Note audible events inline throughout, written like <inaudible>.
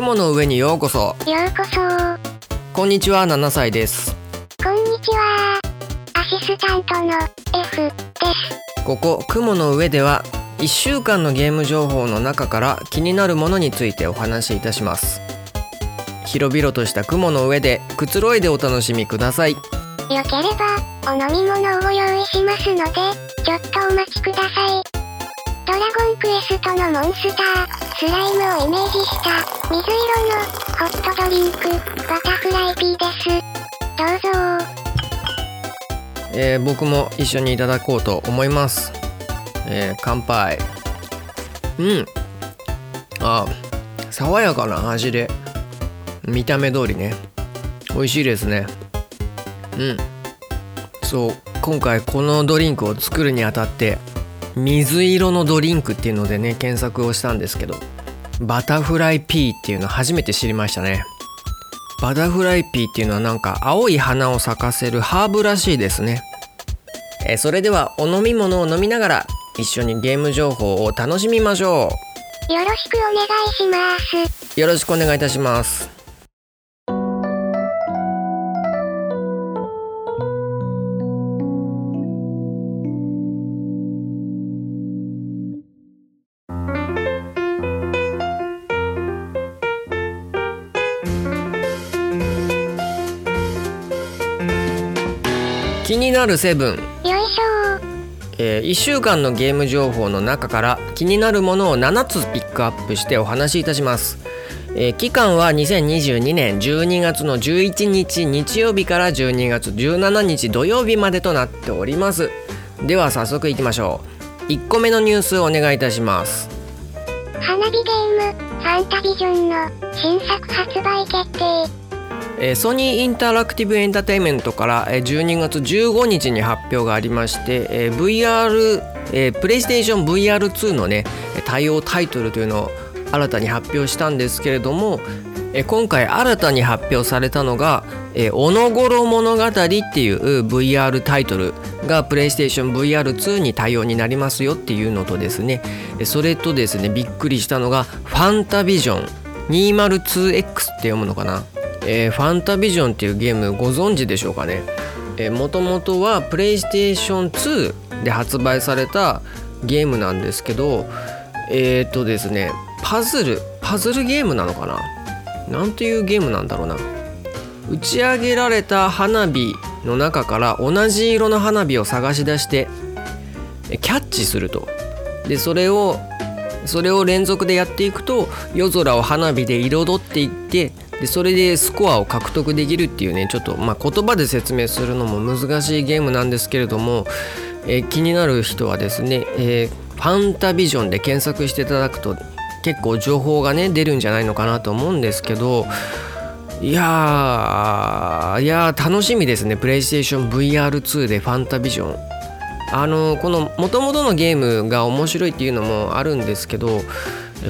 雲の上にようこそ。ようこそ。こんにちは7歳です。こんにちは。アシスタントの F です。ここ雲の上では1週間のゲーム情報の中から気になるものについてお話しいたします。広々とした雲の上でくつろいでお楽しみください。よければお飲み物をご用意しますのでちょっとお待ちください。ドラゴンクエストのモンスタースライムをイメージした水色のホットドリンクバタフライピーです。どうぞ。えー僕も一緒にいただこうと思います、えー乾杯。うん。あ爽やかな味で。見た目通りね。美味しいですね。うん。そう今回このドリンクを作るにあたって水色のドリンクっていうのでね検索をしたんですけど。バタフライピーっていうの初めて知りましたね。バタフライピーっていうのはなんか青い花を咲かせるハーブらしいですね。えーそれではお飲み物を飲みながら一緒にゲーム情報を楽しみましょよろしくお願いします。うよろしくお願いいたしますになるセブン。よいしょ。え1週間のゲーム情報の中から気になるものを7つピックアップしてお話しいたします、えー期間は2022年12月の11日日曜日から12月17日土曜日までとなっております。では早速いきましょう。1個目のニュースをお願いいたします。花火ゲームファンタビジョンの新作発売決定えーソニーインタラクティブエンターテインメントから12月15日に発表がありまして、えー VR、えープレイステーション VR2 のね対応タイトルというのを新たに発表したんですけれども、えー今回新たに発表されたのが「えーおのごろ物語」っていう VR タイトルがプレイステーション VR2 に対応になりますよっていうのとですねそれとですねびっくりしたのが「ファンタビジョン 202X」って読むのかな。えーファンタビジョンっていうゲームご存知でしょうかね？もともとはプレイステーション2で発売されたゲームなんですけどえっ、とですねパズルパズルゲームなのかな？なんていうゲームなんだろうな？打ち上げられた花火の中から同じ色の花火を探し出してえキャッチすると。でそれをそれを連続でやっていくと夜空を花火で彩っていってでそれでスコアを獲得できるっていうねちょっと、まあ、言葉で説明するのも難しいゲームなんですけれども、えー気になる人はですね、えーファンタビジョンで検索していただくと結構情報がね出るんじゃないのかなと思うんですけどいやーいやー楽しみですねプレイステーション VR2 でファンタビジョン。あのこの元々のゲームが面白いっていうのもあるんですけど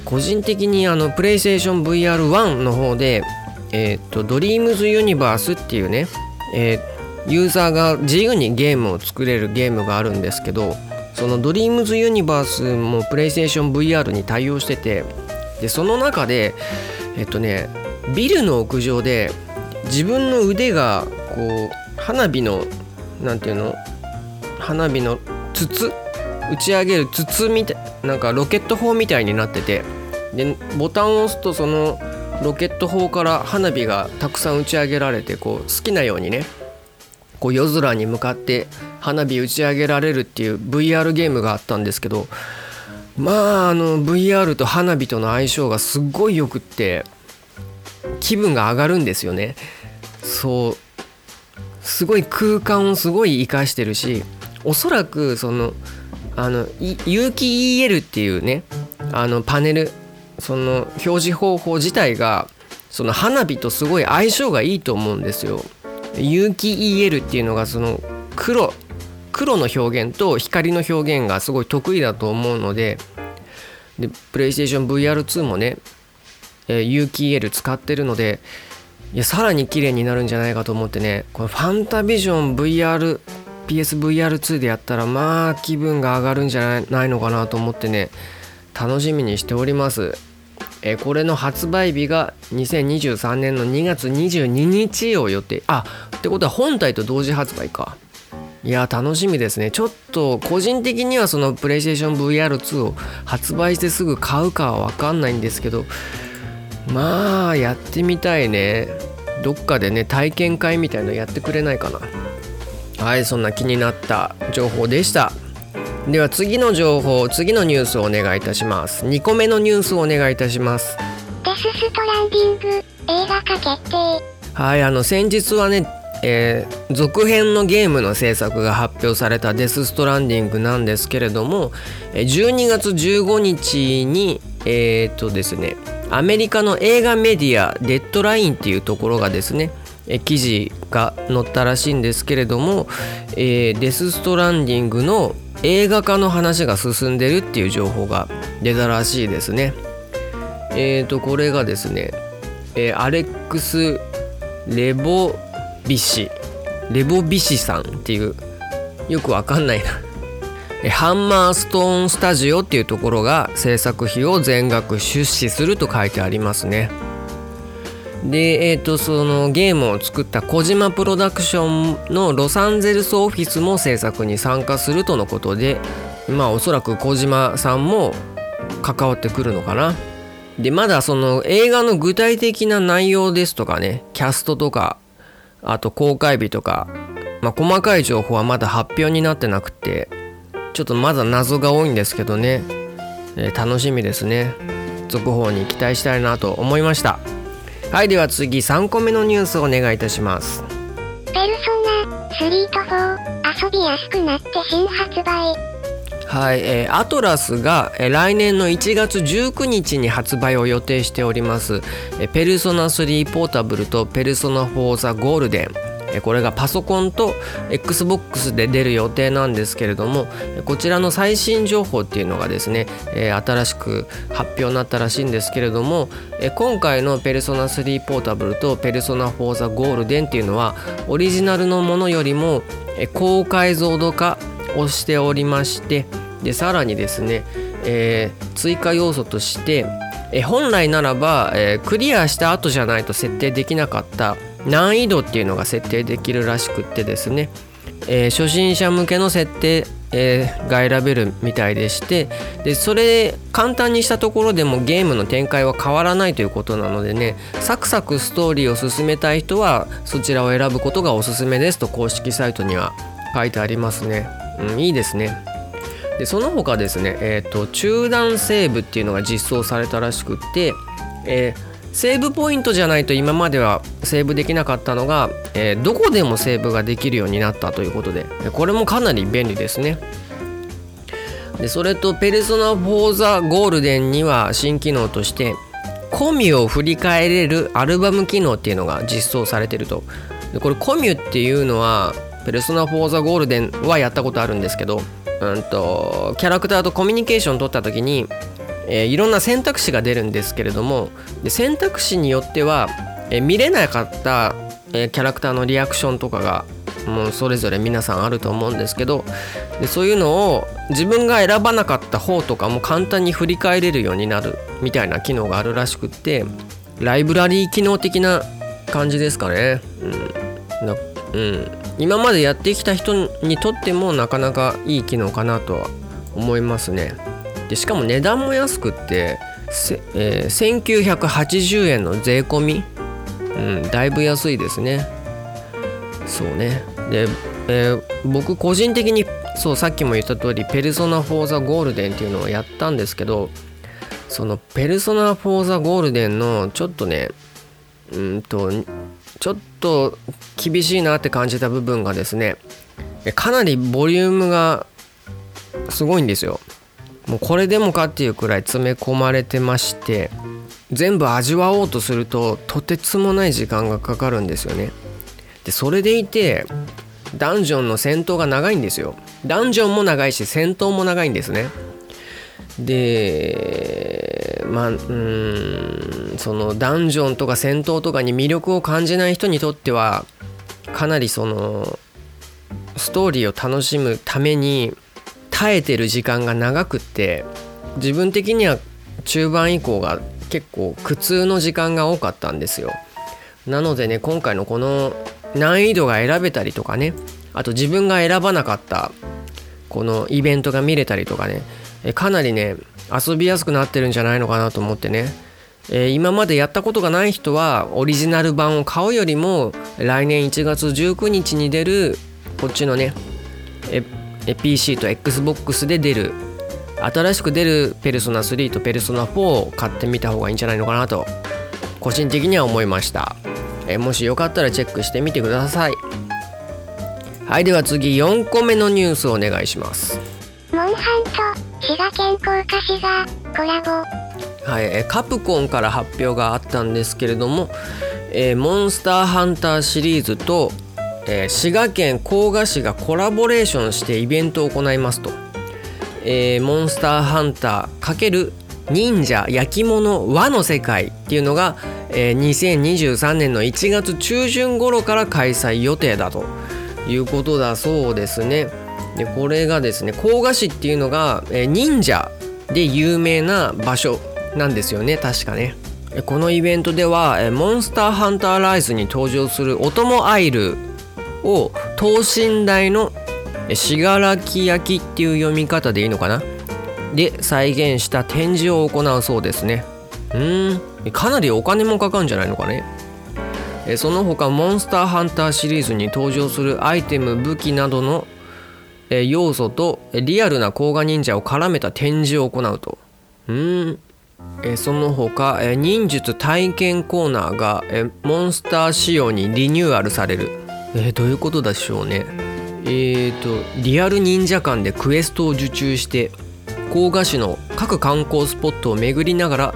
個人的にあのプレイステーション VR1 の方でえーとドリームズユニバースっていうね、えーユーザーが自由にゲームを作れるゲームがあるんですけどそのドリームズユニバースもプレイステーション VR に対応しててでその中でえっとねビルの屋上で自分の腕がこう花火のなんていうの花火の筒打ち上げる筒みたいなんかロケット砲みたいになっててでボタンを押すとそのロケット砲から花火がたくさん打ち上げられてこう好きなようにねこう夜空に向かって花火打ち上げられるっていう VR ゲームがあったんですけどまああの VR と花火との相性がすっごいよくって気分が上がるんですよね。そうすごい空間をすごい活かしてるしおそらくそのあの有機 EL っていうねあのパネルその表示方法自体がその花火とすごい相性がいいと思うんですよ。有機 EL っていうのがその黒黒の表現と光の表現がすごい得意だと思うのででプレイステーション VR2 もね、えー有機 EL 使ってるのでいやさらに綺麗になるんじゃないかと思ってねこのファンタビジョン VR PSVR2 でやったらまあ気分が上がるんじゃないのかなと思ってね楽しみにしておりますえこれの発売日が2023年の2月22日を予定。あってことは本体と同時発売か。いや楽しみですね。ちょっと個人的にはそのプレイステーション VR2 を発売してすぐ買うかは分かんないんですけどまあやってみたいね。どっかでね体験会みたいのやってくれないかな。はいそんな気になった情報でした。では次の情報次のニュースをお願いいたします。2個目のニュースをお願いいたします。デスストランディング映画化決定。はいあの先日はねえー、続編のゲームの制作が発表された「デス・ストランディング」なんですけれども12月15日にえー、っとですねアメリカの映画メディアデッドラインっていうところがですね記事が載ったらしいんですけれども、えー、デス・ストランディングの映画化の話が進んでるっていう情報が出たらしいですね。えーとこれがですね、えー、アレックス・レボビシレボビシさんっていうよくわかんないなハンマーストーンスタジオっていうところが制作費を全額出資すると書いてありますねでえっ、ー、とそのゲームを作った小島プロダクションのロサンゼルスオフィスも制作に参加するとのことでまあおそらく小島さんも関わってくるのかな。でまだその映画の具体的な内容ですとかねキャストとかあと公開日とか、まあ、細かい情報はまだ発表になってなくてちょっとまだ謎が多いんですけどね、えー、楽しみですね。続報に期待したいなと思いました。はいでは次3個目のニュースをお願いいたします。ペルソナ3と4遊びやすくなって新発売。はい、えー、アトラスが、えー、来年の1月19日に発売を予定しております、えー、ペルソナ3ポータブルとペルソナ4ザゴールデンえこれがパソコンと XBOX で出る予定なんですけれどもこちらの最新情報っていうのがですね、え新しく発表になったらしいんですけれども、え今回のペルソナ3ポータブルとペルソナ4ザゴールデンっていうのはオリジナルのものよりも、え高解像度化をしておりましてでさらにですね、えー、追加要素としてえ本来ならば、えー、クリアした後じゃないと設定できなかった難易度っていうのが設定できるらしくってですね、えー、初心者向けの設定、えー、が選べるみたいでしてでそれ簡単にしたところでもゲームの展開は変わらないということなのでねサクサクストーリーを進めたい人はそちらを選ぶことがおすすめですと公式サイトには書いてありますね、うん、いいですね。でその他ですね、えーと、中断セーブっていうのが実装されたらしくって、えー、セーブポイントじゃないと今まではセーブできなかったのが、えー、どこでもセーブができるようになったということでこれもかなり便利ですね。でそれとペルソナ4ザゴールデンには新機能としてコミュを振り返れるアルバム機能っていうのが実装されてると。でこれコミュっていうのはペルソナ4ザゴールデンはやったことあるんですけどうんとキャラクターとコミュニケーション取った時に、えー、いろんな選択肢が出るんですけれどもで選択肢によっては、えー、見れなかった、えー、キャラクターのリアクションとかがもうそれぞれ皆さんあると思うんですけどでそういうのを自分が選ばなかった方とかも簡単に振り返れるようになるみたいな機能があるらしくってライブラリー機能的な感じですかね。うん、うん。今までやってきた人にとってもなかなかいい機能かなとは思いますね。でしかも値段も安くってえー、1980円の税込み、うん、だいぶ安いですね。そうね。で、えー、僕個人的にそうさっきも言った通り「ペルソナ・フォー・ザ・ゴールデン」っていうのをやったんですけどその「ペルソナ・フォー・ザ・ゴールデン」のちょっとねうんとちょっと厳しいなって感じた部分がですねかなりボリュームがすごいんですよ。もうこれでもかっていうくらい詰め込まれてまして全部味わおうとするととてつもない時間がかかるんですよね。でそれでいてダンジョンの戦闘が長いんですよ。ダンジョンも長いし戦闘も長いんですね。でまあうんそのダンジョンとか戦闘とかに魅力を感じない人にとってはかなりそのストーリーを楽しむために耐えてる時間が長くって自分的には中盤以降が結構苦痛の時間が多かったんですよ。なのでね今回のこの難易度が選べたりとかねあと自分が選ばなかったこのイベントが見れたりとかねかなりね遊びやすくなってるんじゃないのかなと思ってね、えー、今までやったことがない人はオリジナル版を買うよりも来年1月19日に出るこっちのね PC と XBOX で出る。新しく出るペルソナ3とペルソナ4を買ってみた方がいいんじゃないのかなと個人的には思いました。えもしよかったらチェックしてみてください。はいでは次4個目のニュースをお願いします。モンハンと滋賀県甲賀市がコラボ。はい、カプコンから発表があったんですけれども、えー、モンスターハンターシリーズと、えー、滋賀県甲賀市がコラボレーションしてイベントを行いますと、えー、モンスターハンター×忍者焼き物和の世界っていうのが、えー、2023年の1月中旬頃から開催予定だということだそうですね。でこれがですね甲賀市っていうのが、えー、忍者で有名な場所なんですよね確かね。このイベントではモンスターハンターライズに登場するお供アイルを等身大の信楽焼っていう読み方でいいのかな？で再現した展示を行うそうですね。うん。かなりお金もかかるんじゃないのかね？その他モンスターハンターシリーズに登場するアイテム武器などの要素とリアルな甲賀忍者を絡めた展示を行うと。うん。その他忍術体験コーナーがモンスター仕様にリニューアルされる。えどういうことでしょうね。えーとリアル忍者館でクエストを受注して甲賀市の各観光スポットを巡りながら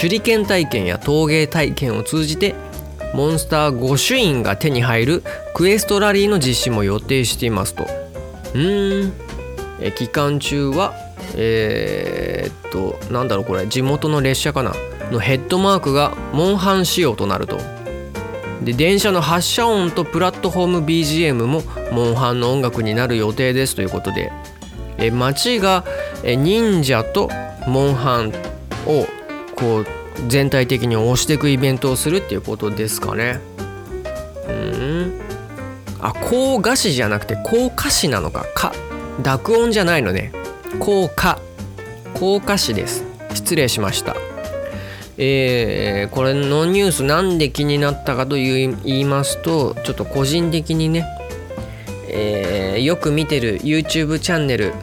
手裏剣体験や陶芸体験を通じてモンスター御朱印が手に入るクエストラリーの実施も予定していますと。うん。え期間中はえー、っとなんだろうこれ。地元の列車かな。のヘッドマークがモンハン仕様となると。で電車の発車音とプラットフォーム BGM もモンハンの音楽になる予定ですということでえ街が忍者とモンハンをこう全体的に推していくイベントをするっていうことですかね。うん。あ高賀市じゃなくて高賀市なのか。か。濁音じゃないのね。高賀高賀市です。失礼しました。えー、これのニュースなんで気になったかと言いますとちょっと個人的にね、えー、よく見てる YouTube チャンネル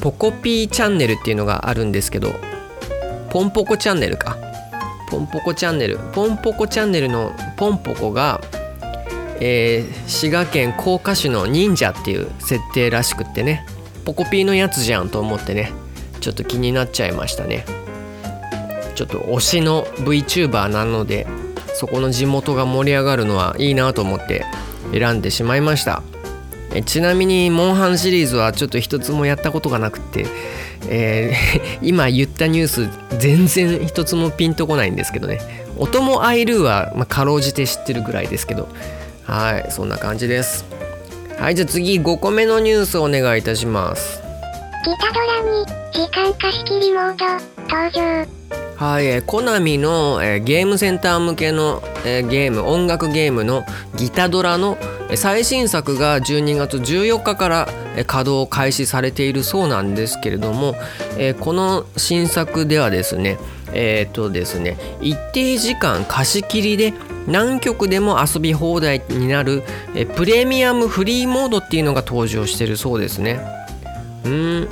ポコピーチャンネルっていうのがあるんですけどポンポコチャンネルか。ポンポコチャンネル。ポンポコチャンネルのポンポコが、えー、滋賀県甲賀市の忍者っていう設定らしくってねポコピーのやつじゃんと思ってねちょっと気になっちゃいましたね。ちょっと推しの VTuber なのでそこの地元が盛り上がるのはいいなと思って選んでしまいました。えちなみにモンハンシリーズはちょっと一つもやったことがなくてえー、<laughs> 今言ったニュース全然一つもピンとこないんですけどね。お供アイルーは、まあ、かろうじて知ってるぐらいですけど。はいそんな感じです。はいじゃあ次5個目のニュースをお願いいたします。ギタドラに時間貸し切りモード登場。はい、えー、コナミの、えー、ゲームセンター向けの、えー、ゲーム音楽ゲームのギタドラの最新作が12月14日から稼働開始されているそうなんですけれども、えこの新作ではですねえっ、とですね一定時間貸し切りで何曲でも遊び放題になるえプレミアムフリーモードっていうのが登場してるそうですね。うん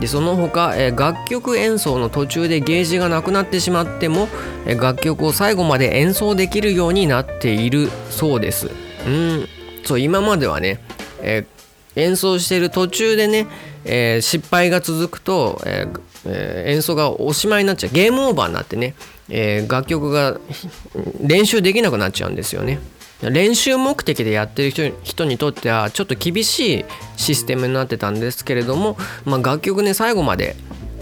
でその他、え楽曲演奏の途中でゲージがなくなってしまっても、え楽曲を最後まで演奏できるようになっているそうです。うんそう今まではね、え、演奏してる途中でね、え、失敗が続くと、ええ、演奏がおしまいになっちゃうゲームオーバーになってね、え、楽曲が練習できなくなっちゃうんですよね。練習目的でやってる人人にとってはちょっと厳しいシステムになってたんですけれども、まあ、楽曲ね最後まで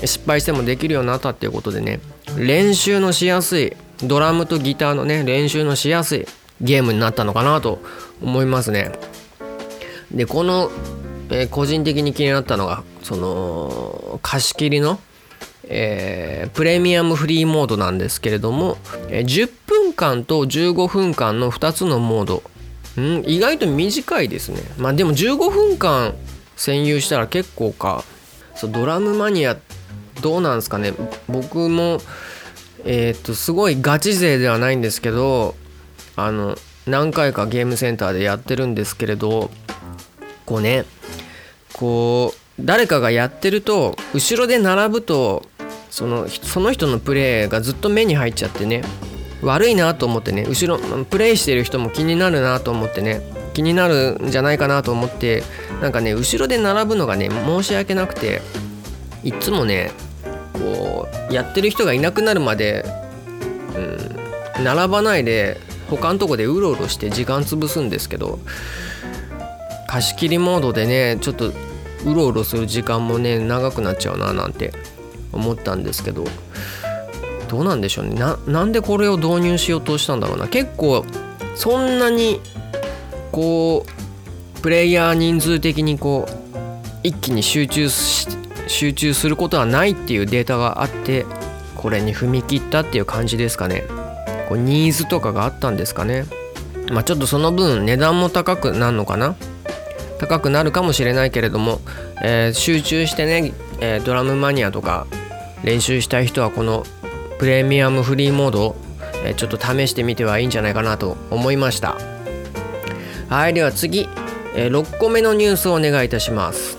失敗してもできるようになったっていうことでね練習のしやすいドラムとギターのね練習のしやすいゲームになったのかなと思いますね。でこの、えー、個人的に気になったのがその貸し切りの、えー、プレミアムフリーモードなんですけれども、えー、10分間と15分間の2つのモード。ん？意外と短いですね。まあでも15分間占有したら結構か。そうドラムマニアどうなんですかね。僕もえー、っとすごいガチ勢ではないんですけどあの何回かゲームセンターでやってるんですけれどこうねこう誰かがやってると後ろで並ぶとそのその人のプレーがずっと目に入っちゃってね。悪いなと思ってね後ろプレイしてる人も気になるなと思ってね気になるんじゃないかなと思ってなんかね後ろで並ぶのがね申し訳なくていつもねこうやってる人がいなくなるまで、うん、並ばないで他のとこでうろうろして時間潰すんですけど貸し切りモードでねちょっとうろうろする時間もね長くなっちゃうななんて思ったんですけどどうなんでしょうね。ななんでこれを導入しようとしたんだろうな。結構そんなにこうプレイヤー人数的にこう一気に集中し集中することはないっていうデータがあってこれに踏み切ったっていう感じですかね。こうニーズとかがあったんですかね。まあちょっとその分値段も高くなるのかな。高くなるかもしれないけれども、えー、集中してね、えー、ドラムマニアとか練習したい人はこのプレミアムフリーモードを、えー、ちょっと試してみてはいいんじゃないかなと思いました。はいでは次、え6個目のニュースをお願いいたします。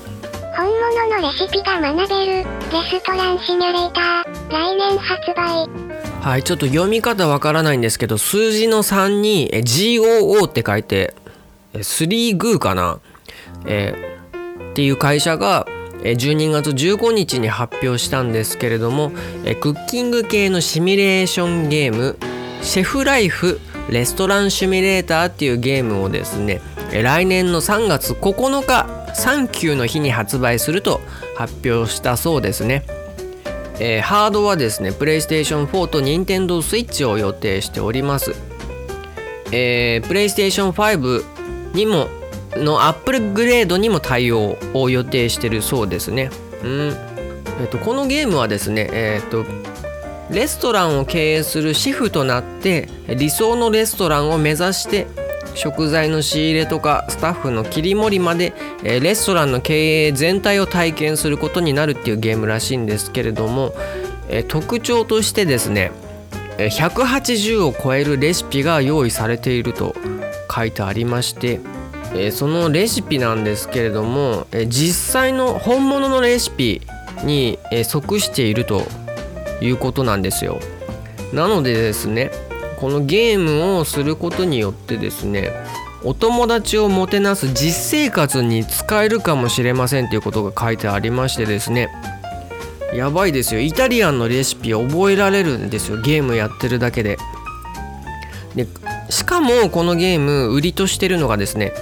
本物のレシピが学べるレストランシミュレーター来年発売。はいちょっと読み方わからないんですけど数字の3に GOO って書いて3グーかな？えー、っていう会社が12月15日に発表したんですけれどもクッキング系のシミュレーションゲームシェフライフレストランシミュレーターっていうゲームをですね来年の3月9日サンキューの日に発売すると発表したそうですね、えー、ハードはですねプレイステーション4と任天堂 switch を予定しております、えー、プレイステーション5にものアップルグレードにも対応を予定してるそうですね。うんえっと、このゲームはですね、えっと、レストランを経営するシェフとなって理想のレストランを目指して食材の仕入れとかスタッフの切り盛りまでレストランの経営全体を体験することになるっていうゲームらしいんですけれども特徴としてですね180を超えるレシピが用意されていると書いてありましてえー、そのレシピなんですけれども、えー、実際の本物のレシピに、えー、即しているということなんですよ。なのでですねこのゲームをすることによってですねお友達をもてなす実生活に使えるかもしれませんということが書いてありましてですねやばいですよ。イタリアンのレシピ覚えられるんですよ。ゲームやってるだけで。でしかもこのゲーム売りとしてるのがですね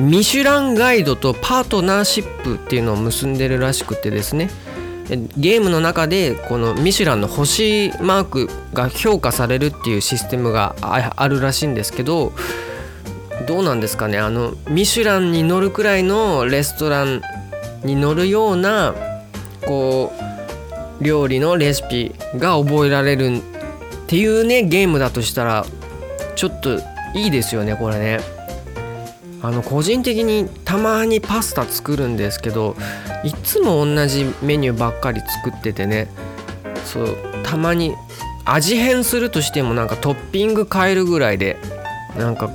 ミシュランガイドとパートナーシップっていうのを結んでるらしくてですねゲームの中でこのミシュランの星マークが評価されるっていうシステムがあるらしいんですけどどうなんですかねあのミシュランに乗るくらいのレストランに乗るようなこう料理のレシピが覚えられるっていうねゲームだとしたらちょっといいですよねこれね。あの個人的にたまにパスタ作るんですけどいつも同じメニューばっかり作っててねそうたまに味変するとしてもなんかトッピング変えるぐらいでなんか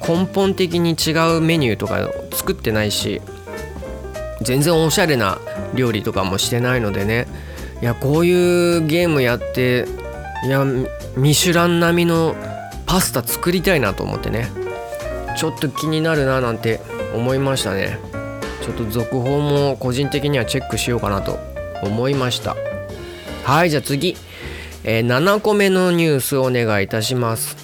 根本的に違うメニューとか作ってないし全然おしゃれな料理とかもしてないのでねいやこういうゲームやっていやミシュラン並みのパスタ作りたいなと思ってね。ちょっと気になるななんて思いましたね。ちょっと続報も個人的にはチェックしようかなと思いました。はいじゃあ次、えー、7個目のニュースをお願いいたします。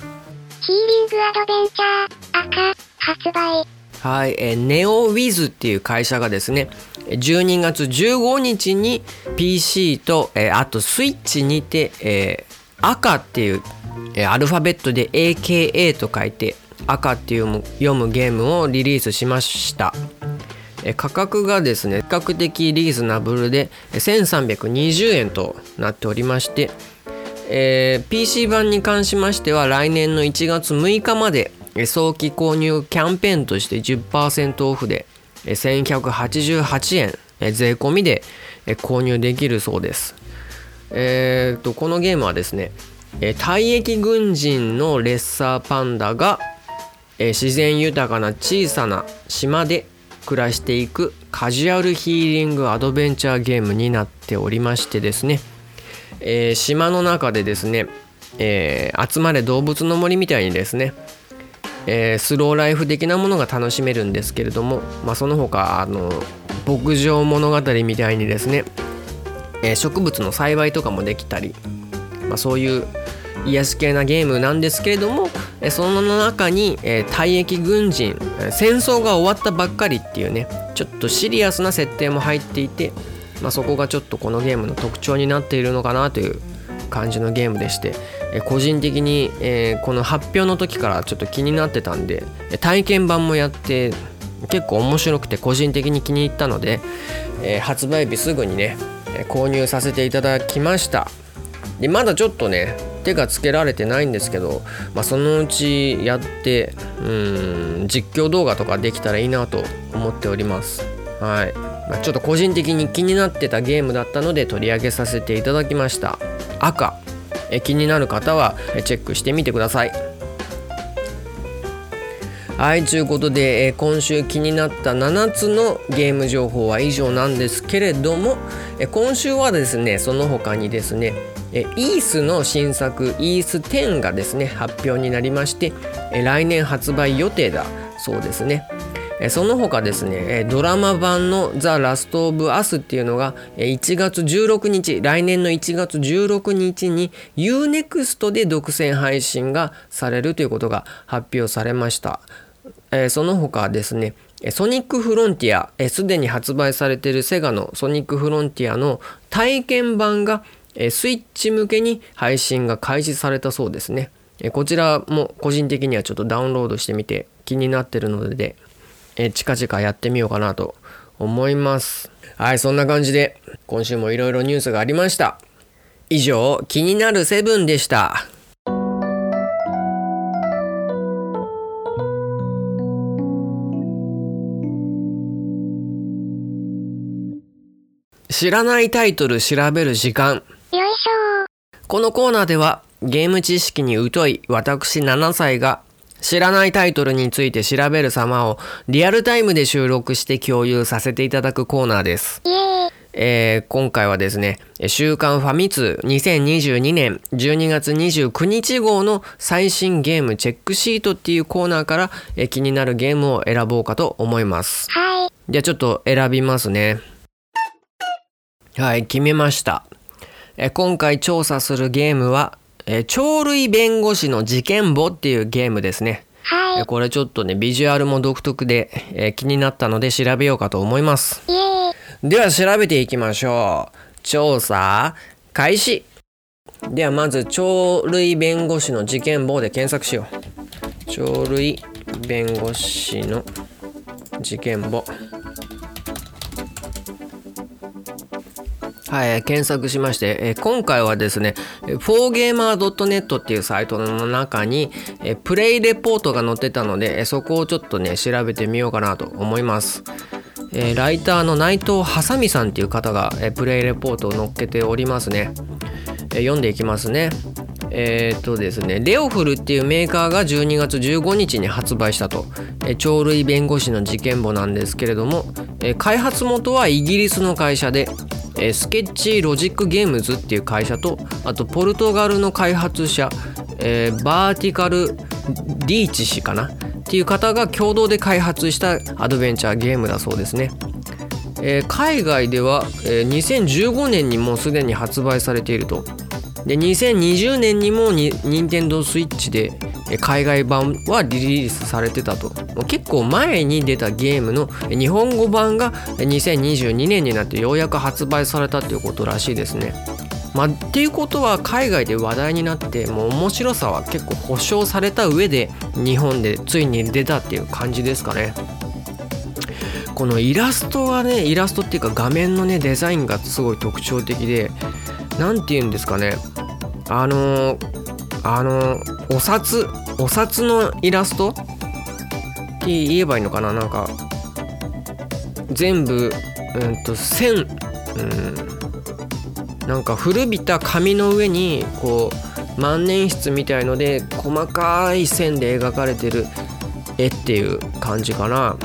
ヒーリングアドベンチャー赤発売。はい、えー、ネオウィズっていう会社がですね12月15日に PC と、えー、あとスイッチにて、えー、赤っていう、えー、アルファベットで AKA と書いて赤っていう読むゲームをリリースしました価格がですね比較的リーズナブルで1320円となっておりまして、えー、PC 版に関しましては来年の1月6日まで早期購入キャンペーンとして10%オフで1188円税込みで購入できるそうです。えーと、このゲームはですね退役軍人のレッサーパンダがえ自然豊かな小さな島で暮らしていくカジュアルヒーリングアドベンチャーゲームになっておりましてですね、えー、島の中でですね、えー、集まれ動物の森みたいにですね、えー、スローライフ的なものが楽しめるんですけれども、まあ、その他あの牧場物語みたいにですね、え植物の栽培とかもできたり、まあ、そういう癒し系なゲームなんですけれどもその中に、え退役軍人戦争が終わったばっかりっていうねちょっとシリアスな設定も入っていて、まあ、そこがちょっとこのゲームの特徴になっているのかなという感じのゲームでして、え個人的に、えこの発表の時からちょっと気になってたんで体験版もやって結構面白くて個人的に気に入ったので、え発売日すぐにね購入させていただきました。でまだちょっとね手がつけられてないんですけど、まあ、そのうちやってうん実況動画とかできたらいいなと思っております。はい、まあ、ちょっと個人的に気になってたゲームだったので取り上げさせていただきました。赤。え気になる方はチェックしてみてください。はいということで、え今週気になった7つのゲーム情報は以上なんですけれども、え今週はですねその他にですねえイースの新作イース10がですね発表になりましてえ来年発売予定だ。そうですね。えその他ですねドラマ版の「ザ・ラスト・オブ・アス」っていうのが1月16日来年の1月16日に UNEXT で独占配信がされるということが発表されました。えその他ですねソニックフロンティアすでに発売されているセガのソニックフロンティアの体験版がえスイッチ向けに配信が開始されたそうですね。えこちらも個人的にはちょっとダウンロードしてみて気になってるので、え近々やってみようかなと思います。はい、そんな感じで今週もいろいろニュースがありました。以上、気になるセブンでした。知らないタイトル調べる時間しょこのコーナーではゲーム知識に疎い私7歳が知らないタイトルについて調べる様をリアルタイムで収録して共有させていただくコーナーです。えー、今回はですね、週刊ファミ通2022年12月29日号の最新ゲームチェックシートっていうコーナーから、え気になるゲームを選ぼうかと思います。はい。じゃあちょっと選びますね。はい、決めました。え今回調査するゲームは、え鳥類弁護士の事件簿っていうゲームですね。はい、これちょっとねビジュアルも独特で、え気になったので調べようかと思います。では調べていきましょう。調査開始。ではまず鳥類弁護士の事件簿で検索しよう。鳥類弁護士の事件簿はい、検索しまして、え今回はですね、4gamer.net っていうサイトの中に、えプレイレポートが載ってたので、えそこをちょっとね、調べてみようかなと思います。えライターの内藤はさみさんっていう方が、えプレイレポートを載っけておりますね。え読んでいきますね。えー、っとですね、レオフルっていうメーカーが12月15日に発売したと、え鳥類弁護士の事件簿なんですけれども、え開発元はイギリスの会社で、えスケッチロジックゲームズっていう会社とあとポルトガルの開発者、えー、バーティカルリーチ氏かな？っていう方が共同で開発したアドベンチャーゲームだそうですね。えー、海外では、えー、2015年にもうすでに発売されていると。で2020年にもに任天堂スイッチで海外版はリリースされてたと結構前に出たゲームの日本語版が2022年になってようやく発売されたっていうことらしいですね。まあ、っていうことは海外で話題になってもう面白さは結構保証された上で日本でついに出たっていう感じですかね。このイラストがねイラストっていうか画面のねデザインがすごい特徴的で何て言うんですかね。あのあのお札お札のイラスト？って言えばいいのかな？なんか全部うんと線うんなんか古びた紙の上にこう万年筆みたいので細かい線で描かれてる絵っていう感じかな、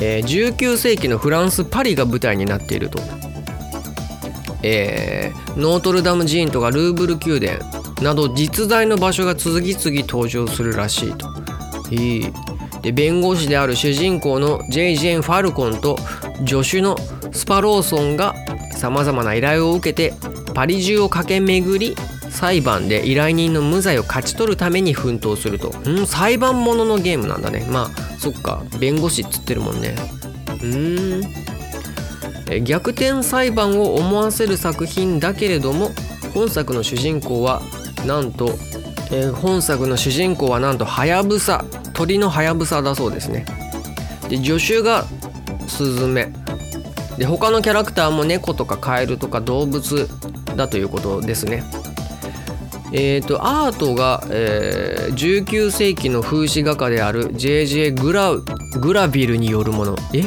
えー、19世紀のフランス・パリが舞台になっていると、えー、ノートルダム寺院とかルーブル宮殿など実在の場所が次々登場するらしいと。いい。で弁護士である主人公のジェイ・ジェン・ファルコンと助手のスパローソンがさまざまな依頼を受けてパリ中を駆け巡り裁判で依頼人の無罪を勝ち取るために奮闘すると。うん裁判もののゲームなんだね。まあそっか弁護士っつってるもんね。うん。逆転裁判を思わせる作品だけれども本作の主人公はなんと、えー、本作の主人公はなんとハヤブサ鳥のハヤブサだそうですね。で助手がスズメ。で他のキャラクターも猫とかカエルとか動物だということですね。えーと、アートが、えー、19世紀の風刺画家である J.J. グラグラビルによるもの。え？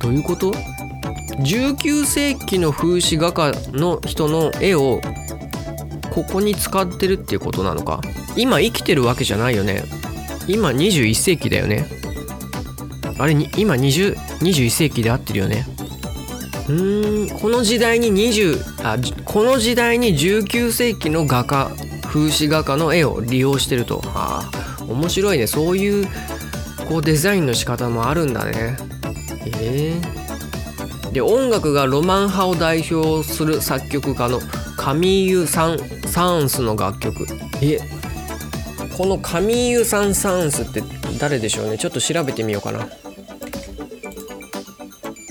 どういうこと ?19 世紀の風刺画家の人の絵をここに使ってるっていうことなのか。今生きてるわけじゃないよね。今21世紀だよね。あれに今20 21世紀で合ってるよね。うんこの時代に20あこの時代に19世紀の画家風刺画家の絵を利用してると。あ面白いね。そういうこうデザインの仕方もあるんだね。えー、で音楽がロマン派を代表する作曲家のカミーユ・サン・サンスの楽曲。えこのカミーユ・サン・サンスって誰でしょうね。ちょっと調べてみようかな。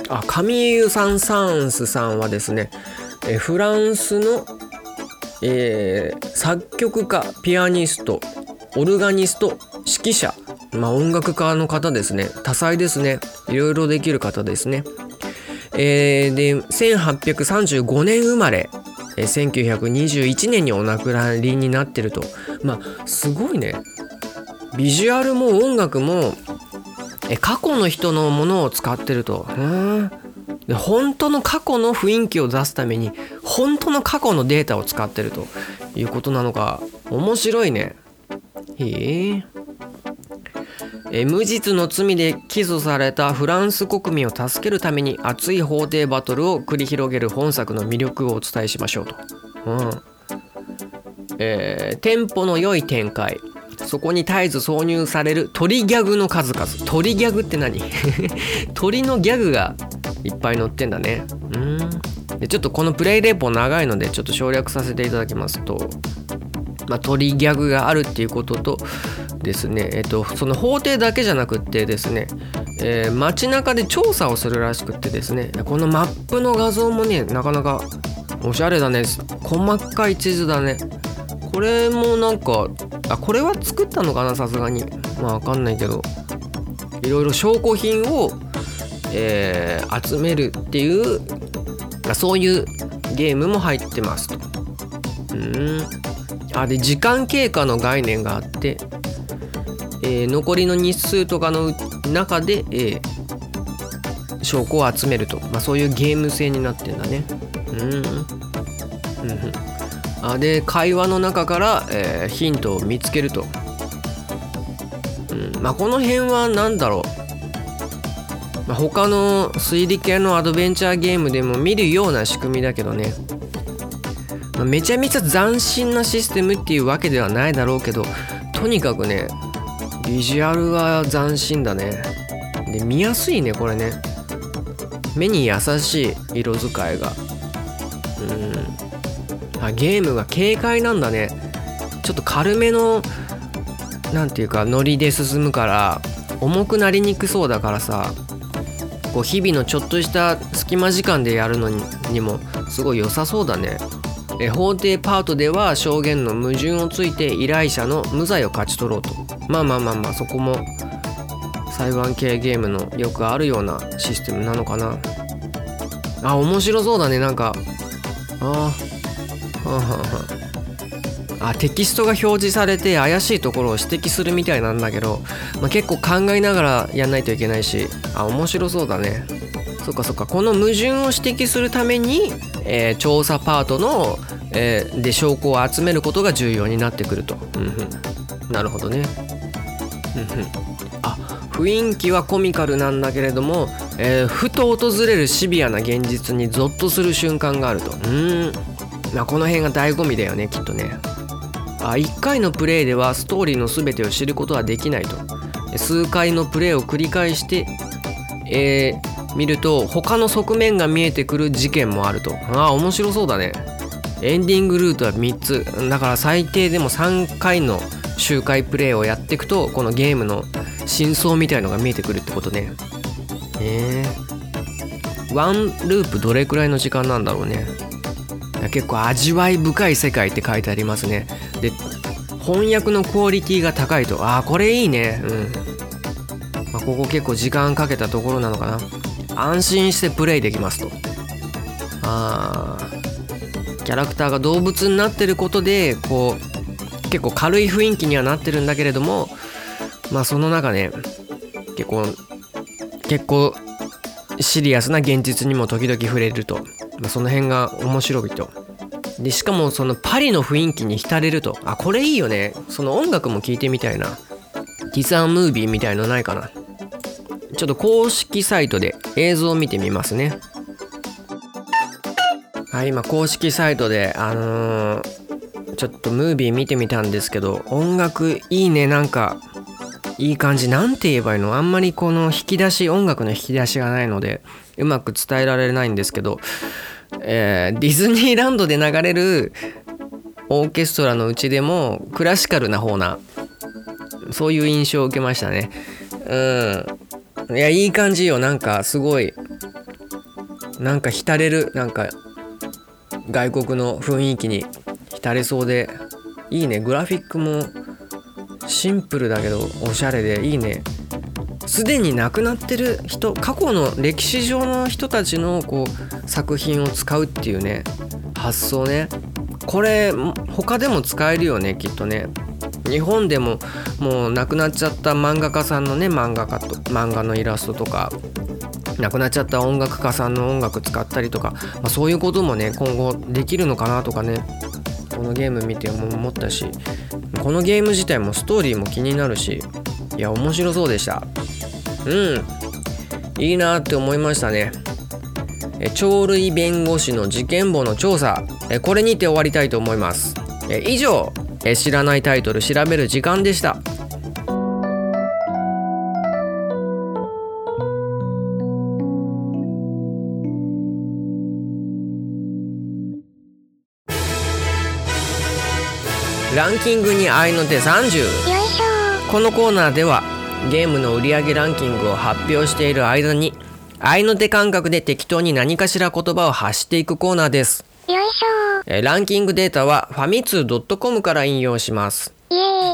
あカミーユ・サン・サンスさんはですねえフランスの、えー、作曲家ピアニストオルガニスト指揮者、まあ、音楽家の方ですね。多彩ですね。いろいろできる方ですね、えー、で1835年生まれ1921年にお亡くなりになってると。まあすごいね。ビジュアルも音楽もえ過去の人のものを使ってると。うん本当の過去の雰囲気を出すために本当の過去のデータを使ってるということなのか面白いね。へええ無実の罪で起訴されたフランス国民を助けるために熱い法廷バトルを繰り広げる本作の魅力をお伝えしましょうと。うん。えー、テンポの良い展開。そこに絶えず挿入される鳥ギャグの数々。鳥ギャグって何？<laughs> 鳥のギャグがいっぱい載ってんだね。うん。でちょっとこのプレイレポ長いのでちょっと省略させていただきますと。まあ、鳥ギャグがあるっていうこととですね、えっと、その法廷だけじゃなくってですね、えー、街中で調査をするらしくってですね。このマップの画像もねなかなかおしゃれだね。細かい地図だね。これもなんかあこれは作ったのかなさすがに。まあわかんないけど。いろいろ証拠品を、えー、集めるっていうそういうゲームも入ってますと。うん。あで時間経過の概念があって、えー、残りの日数とかの中で、えー、証拠を集めると、まあ、そういうゲーム性になってんだね。うんうん。あで会話の中から、えー、ヒントを見つけると、うんまあ、この辺は何だろう、まあ、他の推理系のアドベンチャーゲームでも見るような仕組みだけどね、まあ、めちゃめちゃ斬新なシステムっていうわけではないだろうけどとにかくねビジュアルは斬新だね。で見やすいねこれね。目に優しい色使いが。あゲームが軽快なんだね。ちょっと軽めの何ていうかノリで進むから重くなりにくそうだからさこう日々のちょっとした隙間時間でやるのにもすごい良さそうだね。え法廷パートでは証言の矛盾をついて依頼者の無罪を勝ち取ろうと。まあまあまあまあそこも裁判系ゲームのよくあるようなシステムなのかな。あ面白そうだねなんか。あ <laughs> あテキストが表示されて怪しいところを指摘するみたいなんだけど、まあ、結構考えながらやんないといけないしあ面白そうだね。そっかそっか。この矛盾を指摘するために、えー調査パートの、えーで証拠を集めることが重要になってくると、うんん、なるほどね、うんん、あ雰囲気はコミカルなんだけれども、えーふと訪れるシビアな現実にゾッとする瞬間があると。うん、まあ、この辺が醍醐味だよねきっとね。あ1回のプレイではストーリーの全てを知ることはできないと。数回のプレイを繰り返して、えー見ると他の側面が見えてくる事件もあると。ああ面白そうだね。エンディングルートは3つ。だから最低でも3回の周回プレイをやっていくとこのゲームの真相みたいのが見えてくるってことね。えー、ワンループどれくらいの時間なんだろうね。結構味わい深い世界って書いてありますね。で翻訳のクオリティが高いとああこれいいね。うん、まあ、ここ結構時間かけたところなのかな。安心してプレイできますと。あー。キャラクターが動物になってることでこう結構軽い雰囲気にはなってるんだけれどもまあその中ね結構結構シリアスな現実にも時々触れると、まあ、その辺が面白いと。でしかもそのパリの雰囲気に浸れるとあこれいいよね。その音楽も聴いてみたいな。ティザームービーみたいのないかな。ちょっと公式サイトで映像を見てみますね。はい今公式サイトであのーちょっとムービー見てみたんですけど音楽いいね。なんかいい感じ。なんて言えばいいの？あんまりこの引き出し音楽の引き出しがないのでうまく伝えられないんですけど、えーディズニーランドで流れるオーケストラのうちでもクラシカルな方なそういう印象を受けましたね。うん。いやいい感じよ。なんかすごいなんか浸れるなんか外国の雰囲気に浸れそうでいいね。グラフィックもシンプルだけどおしゃれでいいね。すでに亡くなってる人過去の歴史上の人たちのこう作品を使うっていうね発想ね。これ他でも使えるよねきっとね。日本でももう亡くなっちゃった漫画家さんのね漫画家と漫画のイラストとか亡くなっちゃった音楽家さんの音楽使ったりとか、まあ、そういうこともね今後できるのかなとかねこのゲーム見て思ったしこのゲーム自体もストーリーも気になるしいや面白そうでした。うん。いいなって思いましたね。え鳥類弁護士の事件簿の調査。えこれにて終わりたいと思います。え以上。え知らないタイトル調べる時間でした。ランキングに合いの手30よいしょ。このコーナーではゲームの売上ランキングを発表している間に合いの手感覚で適当に何かしら言葉を発していくコーナーです。よいしえーランキングデータはファミツー .com から引用します。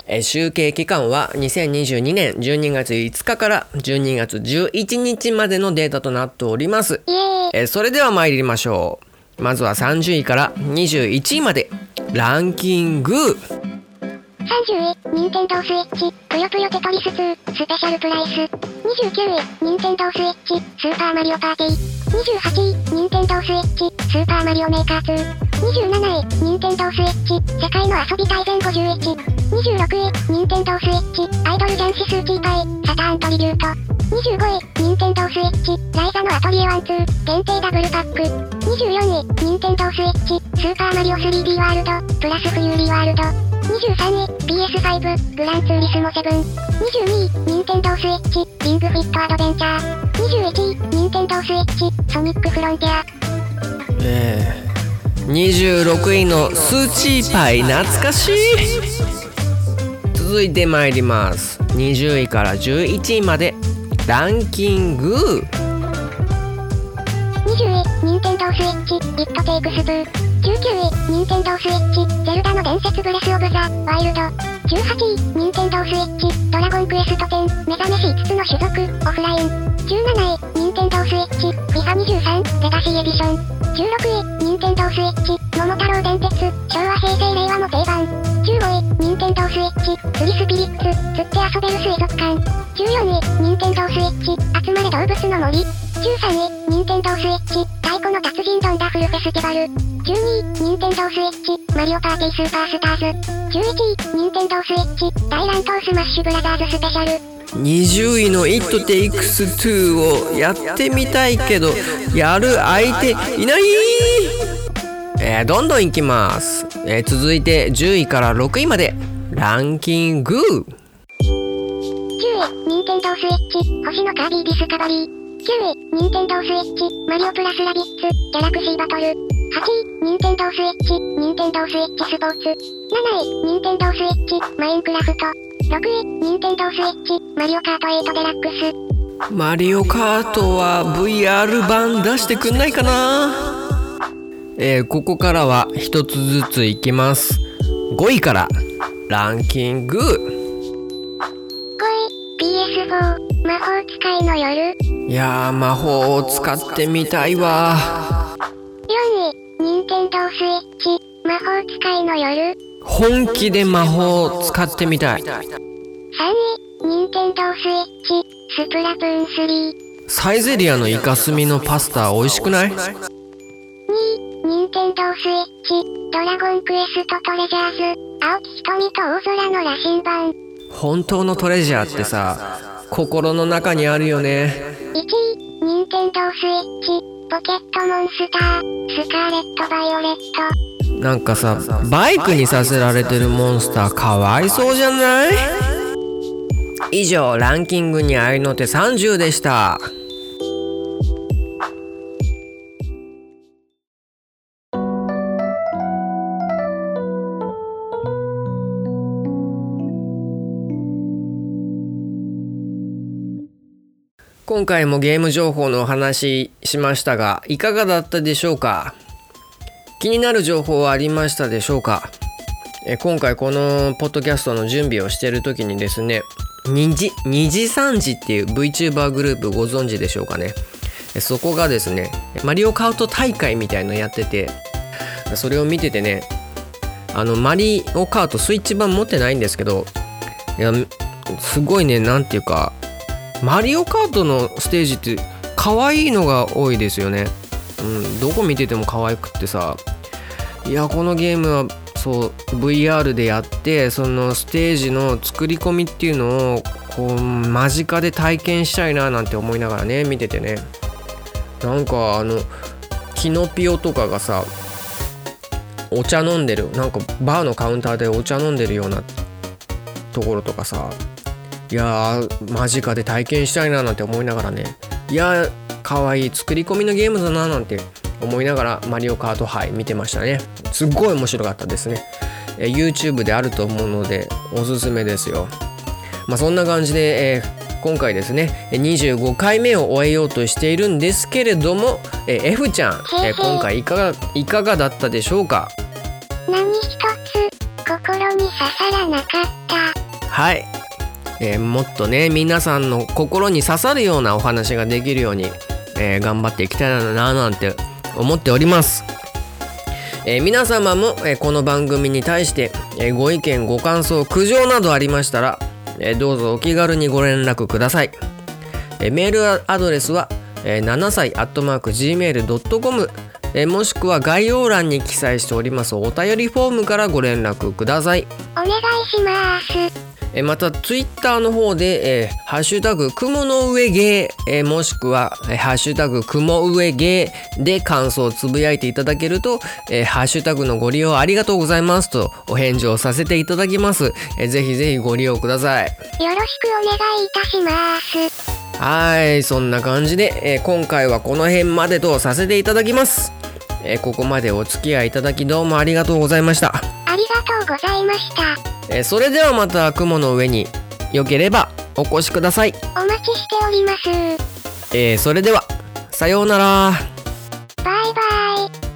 えー集計期間は2022年12月5日から12月11日までのデータとなっております。えーそれでは参りましょう。まずは30位から21位まで。ランキング30位、任天堂スイッチ、ぷよぷよテトリス2、スペシャルプライス。29位、任天堂スイッチ、スーパーマリオパーティー。28位、任天堂スイッチ、スーパーマリオメーカー2。27位、任天堂スイッチ、世界の遊び大全51。26位、任天堂スイッチ、アイドルジャンシスーキーパイ、サターントリビュート。25位、任天堂スイッチ、ライザのアトリエ1-2、限定ダブルパック。24位、任天堂スイッチ、スーパーマリオ 3D ワールド、プラスフユーリワールド。23位、PS5、グランツーリスモ7。22位、任天堂スイッチ、リングフィットアドベンチャー。21位、任天堂スイッチ、ソニックフロンティア。えー、26位のスーチーパイ懐かしい続いて参ります20位から11位までランキング20位、任天堂スイッチ、イットテイクスブー。19位、任天堂スイッチ、ゼルダの伝説ブレスオブザ、ワイルド。18位、任天堂スイッチ、ドラゴンクエスト10、目覚めし5つの種族、オフライン。17位、任天堂スイッチ、FIFA23、レガシーエディション。16位、任天堂スイッチ、桃太郎電鉄、昭和平成令和も定番。15位、任天堂スイッチ、釣りスピリッツ、釣って遊べる水族館。14位、任天堂スイッチ、集まれ動物の森。13位、任天堂スイッチ、太鼓の達人ドンダフルフェスティバル。12位、任天堂スイッチ、マリオパーティースーパースターズ。11位、任天堂スイッチ、大乱闘スマッシュブラザーズスペシャル。20位の It Takes Two をやってみたいけどやる相手いないえーどんどんいきます、えー続いて10位から6位までランキング10位、任天堂スイッチ、星のカービィディスカバリー。9位、任天堂スイッチ、マリオプラスラビッツ、ギャラクシーバトル。8位、任天堂スイッチ、任天堂スイッチスポーツ。7位、任天堂スイッチ、マインクラフト。6位、任天堂スイッチ、マリオカート8デラックス。マリオカートは VR 版出してくんないかなえーここからは一つずついきます5位からランキング5位、PS4、魔法使いの夜。いや魔法を使ってみたいわ、任天堂スイッチ、魔法使いの夜。本気で魔法を使ってみたい3位、任天堂スイッチ、スプラトゥーン3。サイゼリアのイカスミのパスタ美味しくない？2位、任天堂スイッチ、ドラゴンクエストトレジャーズ、青木瞳と大空の羅針盤。本当のトレジャーってさ心の中にあるよね1位、任天堂スイッチ、ポケットモンスター、スカーレット・バイオレット。なんかさバイクにさせられてるモンスターかわいそうじゃない？以上ランキングに合いの手30でした今回もゲーム情報のお話しましたがいかがだったでしょうか？気になる情報はありましたでしょうか？え今回このポッドキャストの準備をしている時にですね2時2時3時っていう VTuber グループご存知でしょうかね？そこがですねマリオカート大会みたいのやっててそれを見ててねあのマリオカートスイッチ版持ってないんですけどいやすごいねなんていうかマリオカートのステージって可愛いのが多いですよね。うん、どこ見てても可愛くってさ。いやこのゲームはそう VR でやってそのステージの作り込みっていうのをこう間近で体験したいななんて思いながらね見ててね。なんかあのキノピオとかがさお茶飲んでるなんかバーのカウンターでお茶飲んでるようなところとかさいやー間近で体験したいななんて思いながらね。いやー可愛い作り込みのゲームだななんて思いながらマリオカート杯見てましたね。すっごい面白かったですね。えー YouTube であると思うのでおすすめですよ。まあそんな感じで、えー今回ですねえー25回目を終えようとしているんですけれども、えー F ちゃん、えー今回いかがいかがだったでしょうか？何一つ、心に刺さらなかった。はい、えーもっとね皆さんの心に刺さるようなお話ができるように、えー頑張っていきたいななんて思っております、えー皆様も、えこの番組に対して、えご意見ご感想苦情などありましたら、えどうぞお気軽にご連絡ください、えメールアドレスは、え7歳アットマーク Gmail.com えもしくは概要欄に記載しておりますお便りフォームからご連絡ください。お願いします。えーまたツイッターの方で、えーハッシュタグ雲の上芸、えーもしくは、えーハッシュタグ雲上芸で感想をつぶやいていただけると、えーハッシュタグのご利用ありがとうございますとお返事をさせていただきます、えーぜひぜひご利用ください。よろしくお願いいたします。はいそんな感じで、えー今回はこの辺までとさせていただきます、えーここまでお付き合いいただきどうもありがとうございました、ありがとうございました。えそれではまた雲の上に良ければお越しください。お待ちしております。えーそれではさようなら。バイバイ。